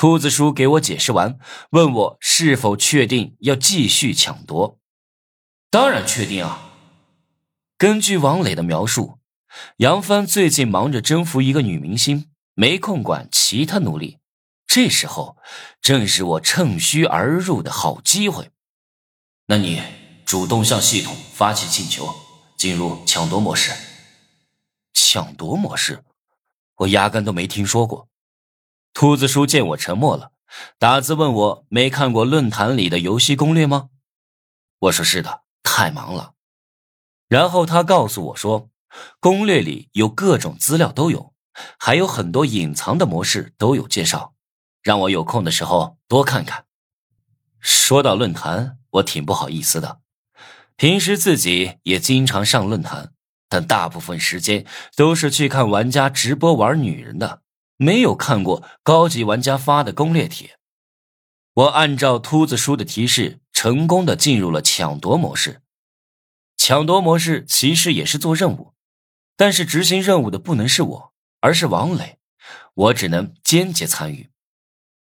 兔子叔给我解释完，问我是否确定要继续抢夺。当然确定啊！根据王磊的描述，杨帆最近忙着征服一个女明星，没空管其他奴隶。这时候正是我趁虚而入的好机会。那你主动向系统发起请求，进入抢夺模式。抢夺模式，我压根都没听说过。兔子叔见我沉默了，打字问我没看过论坛里的游戏攻略吗？我说是的，太忙了。然后他告诉我说，攻略里有各种资料都有，还有很多隐藏的模式都有介绍，让我有空的时候多看看。说到论坛，我挺不好意思的，平时自己也经常上论坛，但大部分时间都是去看玩家直播玩女人的。没有看过高级玩家发的攻略帖，我按照秃子叔的提示，成功的进入了抢夺模式。抢夺模式其实也是做任务，但是执行任务的不能是我，而是王磊，我只能间接参与。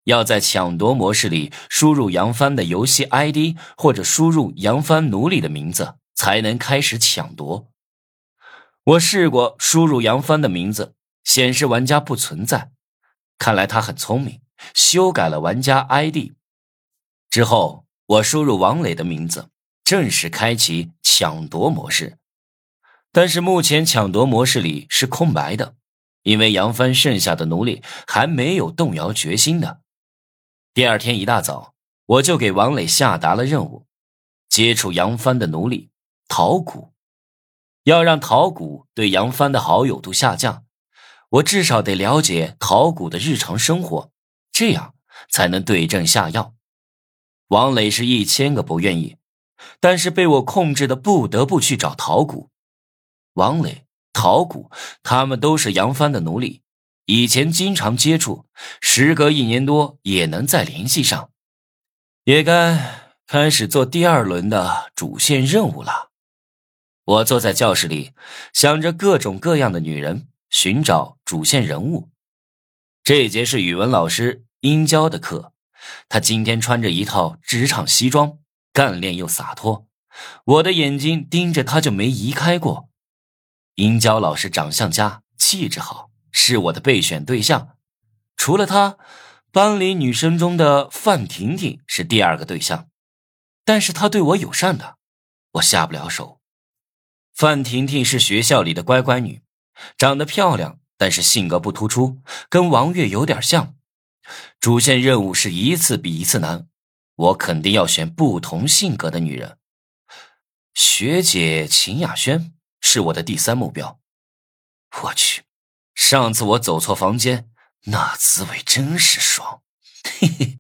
要在抢夺模式里输入杨帆的游戏 ID 或者输入杨帆奴隶的名字，才能开始抢夺。我试过输入杨帆的名字。显示玩家不存在，看来他很聪明，修改了玩家 ID。之后，我输入王磊的名字，正式开启抢夺模式。但是目前抢夺模式里是空白的，因为杨帆剩下的奴隶还没有动摇决心的。第二天一大早，我就给王磊下达了任务：接触杨帆的奴隶陶谷，要让陶谷对杨帆的好友度下降。我至少得了解陶谷的日常生活，这样才能对症下药。王磊是一千个不愿意，但是被我控制的不得不去找陶谷。王磊、陶谷他们都是杨帆的奴隶，以前经常接触，时隔一年多也能再联系上，也该开始做第二轮的主线任务了。我坐在教室里，想着各种各样的女人。寻找主线人物，这节是语文老师殷娇的课。她今天穿着一套职场西装，干练又洒脱。我的眼睛盯着她就没移开过。殷娇老师长相佳，气质好，是我的备选对象。除了她，班里女生中的范婷婷是第二个对象，但是她对我友善的，我下不了手。范婷婷是学校里的乖乖女。长得漂亮，但是性格不突出，跟王月有点像。主线任务是一次比一次难，我肯定要选不同性格的女人。学姐秦雅轩是我的第三目标。我去，上次我走错房间，那滋味真是爽。嘿嘿。